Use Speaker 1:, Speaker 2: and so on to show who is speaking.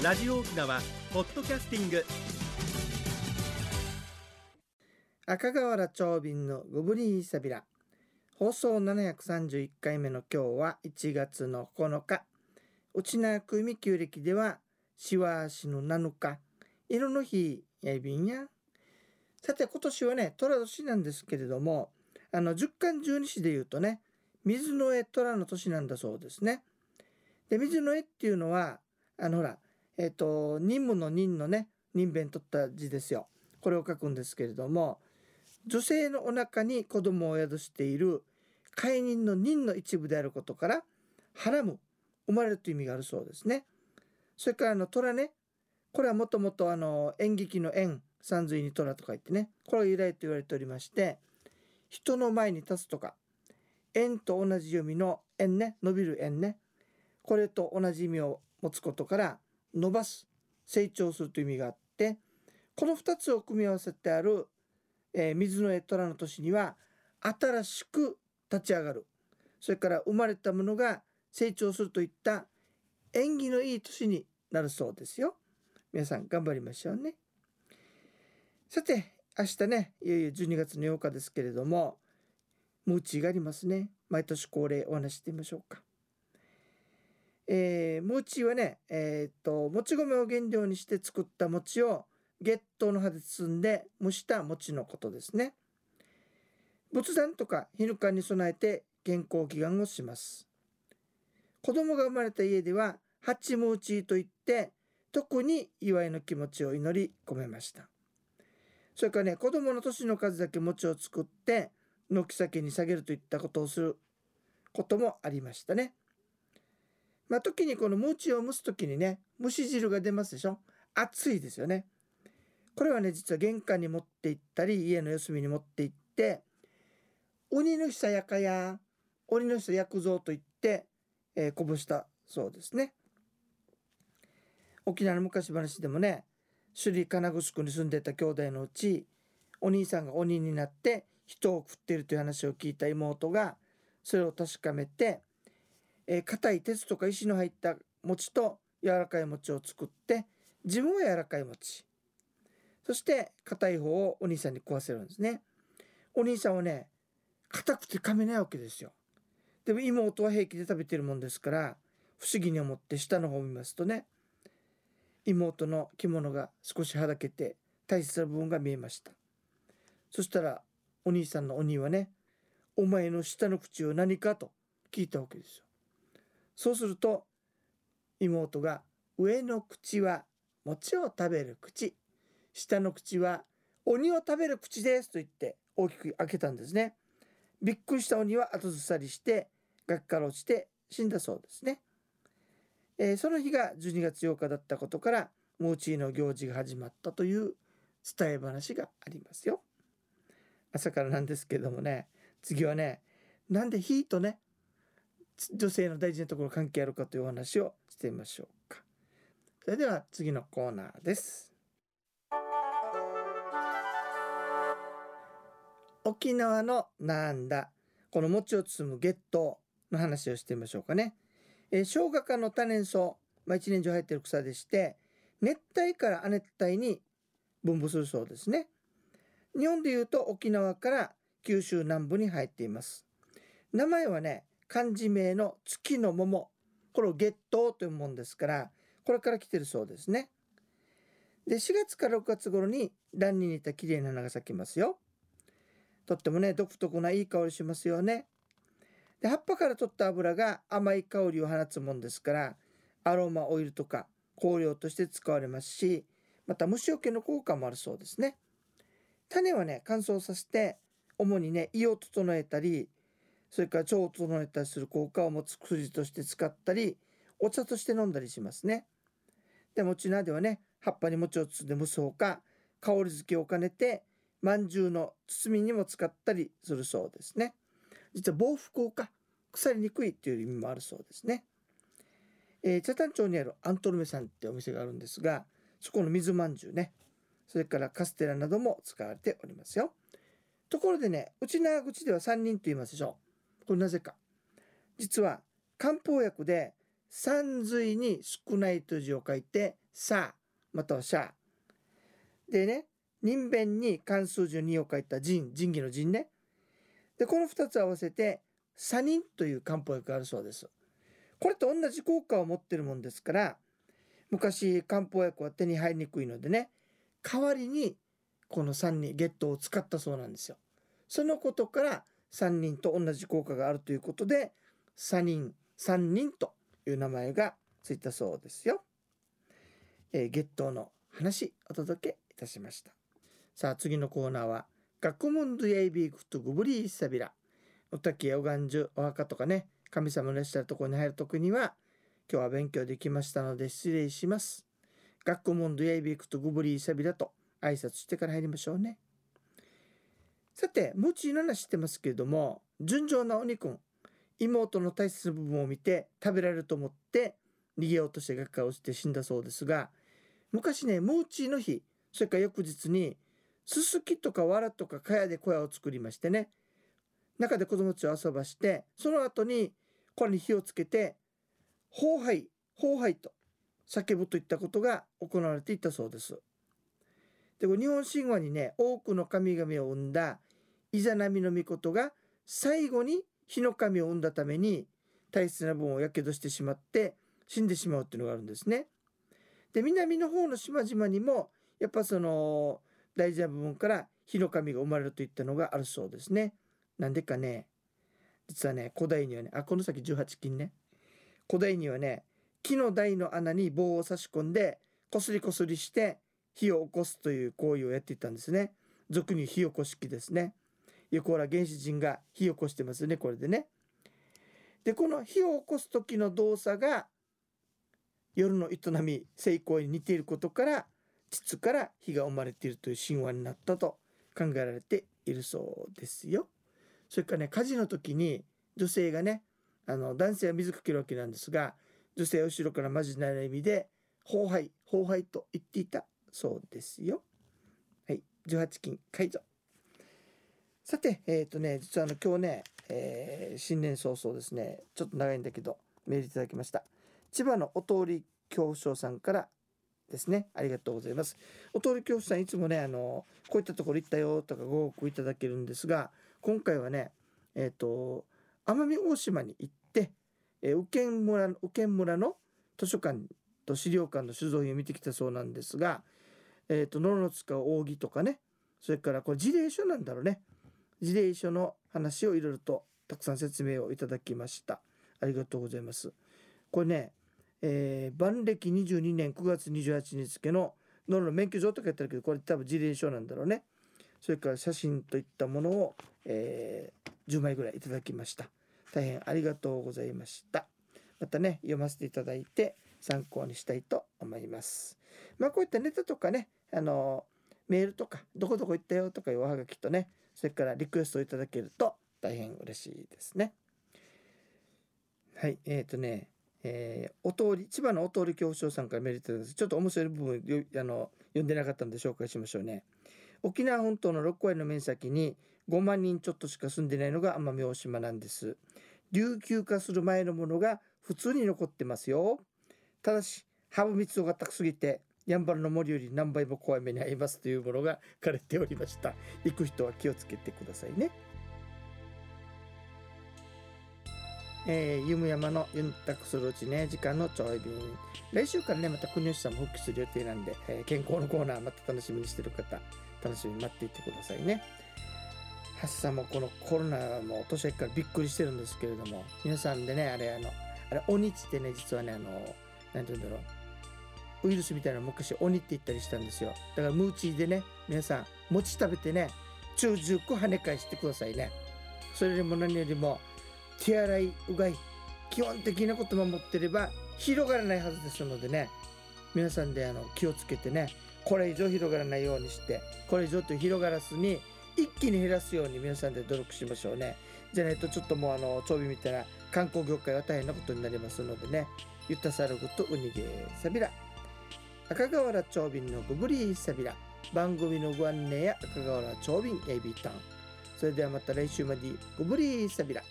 Speaker 1: ラジオ沖縄ポッドキャスティング。
Speaker 2: 赤瓦長瓶のゴブリンイサビラ放送731回目の今日は1月の9日。内縄久美旧暦ではしわしの7日。色の日やいびんや。さて今年はね寅年なんですけれどもあの十干十二支で言うとね水の絵虎の年なんだそうですね。で水の絵っていうのはあのほらえっ、と任務の任のね任弁取った字ですよ。これを書くんですけれども女性のお腹に子供を宿している解任の任の一部であることからはらむ生まれるという意味があるそうですね。それからあの虎ね。これはもともとあの演劇の演三髄に虎とか言ってねこれが由来と言われておりまして人の前に立つとか円と同じ読みの円ね伸びる円ねこれと同じ意味を持つことから伸ばす成長するという意味があってこの2つを組み合わせてある、えー水の絵虎の年には新しく立ち上がる。それから生まれたものが成長するといった縁起のいい年になるそうですよ。皆さん頑張りましょうね。さて明日ねいよいよ12月の8日ですけれどもムーチーがありますね。毎年恒例お話ししてみましょうか。えー、ムーチーはねえーっともち米を原料にして作った餅を月桃の葉で包んで蒸した餅のことですね。仏壇とか日ぬかに備えて健康祈願をします。子供が生まれた家ではハチムーチーといって特に祝いの気持ちを祈り込めました。それからね子供の年の数だけ餅を作って軒先に下げるといったことをすることもありましたね。まあ時にこの餅を蒸す時にね蒸し汁が出ますでしょ？熱いですよね。これはね実は玄関に持って行ったり家の四隅に持って行って鬼の久やかや鬼の久薬蔵と言って、えーこぼしたそうですね。沖縄の昔話でもね首里金城区に住んでた兄弟のうちお兄さんが鬼になって人を食っているという話を聞いた妹がそれを確かめてえ硬い鉄とか石の入った餅と柔らかい餅を作って自分は柔らかい餅。そして硬い方をお兄さんに食わせるんですね。お兄さんはね硬くて噛めないわけですよ。でも妹は平気で食べてるもんですから不思議に思って下の方を見ますとね妹の着物が少しはだけて大切な部分が見えました。そしたらお兄さんのお兄はね「お前の下の口を何か?」と聞いたわけですよ。そうすると妹が「上の口は餅を食べる口下の口は鬼を食べる口です」と言って大きく開けたんですね。びっくりした鬼は後ずさりして崖から落ちて死んだそうですね、えーその日が12月8日だったことからモーチーの行事が始まったという伝え話がありますよ。朝からなんですけどもね。次はねなんで火とね女性の大事なところ関係あるかというお話をしてみましょうか。それでは次のコーナーです。沖縄のなんだ？この餅を包む月桃の話をしてみましょうかね、えー、生姜科の多年草、まあ、一年中生えてる草でして熱帯から亜熱帯に分布するそうですね。日本でいうと沖縄から九州南部に生えています。名前はね漢字名の月の桃。これを月桃というもんですからこれから来てるそうですね。で4月から6月頃に蘭に似た綺麗な花が咲きますよ。とってもね独特ないい香りしますよね。で葉っぱから取った油が甘い香りを放つもんですからアロマオイルとか香料として使われますしまた虫除けの効果もあるそうですね。種はね乾燥させて主にね胃を整えたりそれから腸を整えたりする効果を持つ薬として使ったりお茶として飲んだりしますね。で餅菜ではね葉っぱに餅を包んで蒸すほか香り付けを兼ねて饅頭の包みにも使ったりするそうですね。実は防腐効果腐りにくいっていう意味もあるそうですね、えー、茶谷町にあるアントルメさんってお店があるんですがそこの水饅頭ねそれからカステラなども使われておりますよ。ところでね内縄口では3人と言いますでしょ。うこれなぜか。実は漢方薬で三髄に少ないという字を書いてさまたはしゃ。でね人弁に漢数字の2を書いた人仁義の人ね。でこの2つ合わせてサニンという漢方薬があるそうです。これと同じ効果を持ってるもんですから昔漢方薬は手に入りにくいのでね代わりにこの3人ゲットを使ったそうなんですよ。そのことから3人と同じ効果があるということで3人3人という名前がついたそうですよ、えー、月頭の話お届けいたしました。さあ次のコーナーは学問ドヤイビークとグブリーサビラ。おたきやおがんじゅお墓とかね神様のいらっしゃるところに入る時には今日は勉強できましたので失礼します。学問ドヤイビークとグブリーサビラと挨拶してから入りましょうね。さてムチの話してますけれども純情なお肉妹の大切な部分を見て食べられると思って逃げようとして学科をして死んだそうですが昔ねムーチーの日それから翌日にすすきとかわらとかかやで小屋を作りましてね中で子供たちを遊ばしてその後にこれに火をつけて「荒廃荒廃」と叫ぶといったことが行われていたそうです。で日本神話にね多くの神々を生んだイザナミの御事が最後に火の神を生んだために大切な分をやけどしてしまって死んでしまうっていうのがあるんですね。で南の方の島々にもやっぱその大事な部分から火の神が生まれるといったのがあるそうですね。なんでかね実はね古代にはねあこの先18金ね古代にはね木の台の穴に棒を差し込んでこすりこすりして火を起こすという行為をやっていたんですね。俗に火起こし器ですね。よくほら原始人が火を起こしてますねこれでね。でこの火を起こす時の動作が夜の営み成功に似ていることから膣から火が生まれているという神話になったと考えられているそうですよ。それからね火事の時に女性がねあの男性は水かけるわけなんですが女性は後ろからまじない意味で「荒廃荒廃」と言っていたそうですよ。はい、18金解除。さて、えっ、ー、とね、実はあの今日ね、えー、新年早々ですね、ちょっと長いんだけど、メールいただきました。千葉のお通り教師さんからですね、ありがとうございます。お通り教師さん、いつもね、あの、こういったところ行ったよとかご報告いただけるんですが、今回はね、えっ、ー、と、奄美大島に行って、えー、右見村、右見村の図書館と資料館の酒造品を見てきたそうなんですが、えっ、ー、と、野々塚扇とかね、それからこれ事例書なんだろうね。事例書の話をいろいろとたくさん説明をいただきました。ありがとうございます。これね、えー、万暦22年9月28日付の野の免許状とか言ってるけど、これ多分事例書なんだろうね。それから写真といったものを、えー、10枚ぐらいいただきました。大変ありがとうございました。またね、読ませていただいて参考にしたいと思います。まあこういったネタとかね、あのメールとか、どこどこ行ったよとかいうおはがきとね、それからリクエストをいただけると大変嬉しいですね。はい、えっ、ー、とね、えー、お通り、千葉のお通り教師さんからメールいただきちょっと面白い部分あの読んでなかったんで紹介しましょうね。沖縄本島の6割の面積に5万人ちょっとしか住んでないのが奄美大島なんです。琉球化する前のものが普通に残ってますよ。ただし、ハブ密度が高すぎて、やんばるの森より何倍も怖い目に遭いますというものが書かれておりました。行く人は気をつけてくださいね。えー、ゆむ山のユンタクするうちね、時間のちょい便。来週からね、また国吉さんも復帰する予定なんで、えー、健康のコーナーまた楽しみにしてる方、楽しみに待っていてくださいね。ハッサもこのコロナの年明けからびっくりしてるんですけれども、皆さんでね、あれ、あの、あれ、鬼ってね、実はね、あの、なんて言うんだろう。ウイルスみたいな昔鬼って言ったりしたんですよ。だからムーチーでね、皆さん、餅食べてね、中熟跳ね返してくださいね。それよりも何よりも、手洗いうがい基本的なこと守ってれば広がらないはずですのでね皆さんであの気をつけてねこれ以上広がらないようにしてこれ以上と広がらずに一気に減らすように皆さんで努力しましょうねじゃないとちょっともうあの長尾みたいな観光業界は大変なことになりますのでねゆったさるぐとうにげさびら赤瓦長瓶のゴブリーサビラ。番組のご案内や赤瓦長瓶エビターン。それではまた来週まで。ゴブリーサビラ。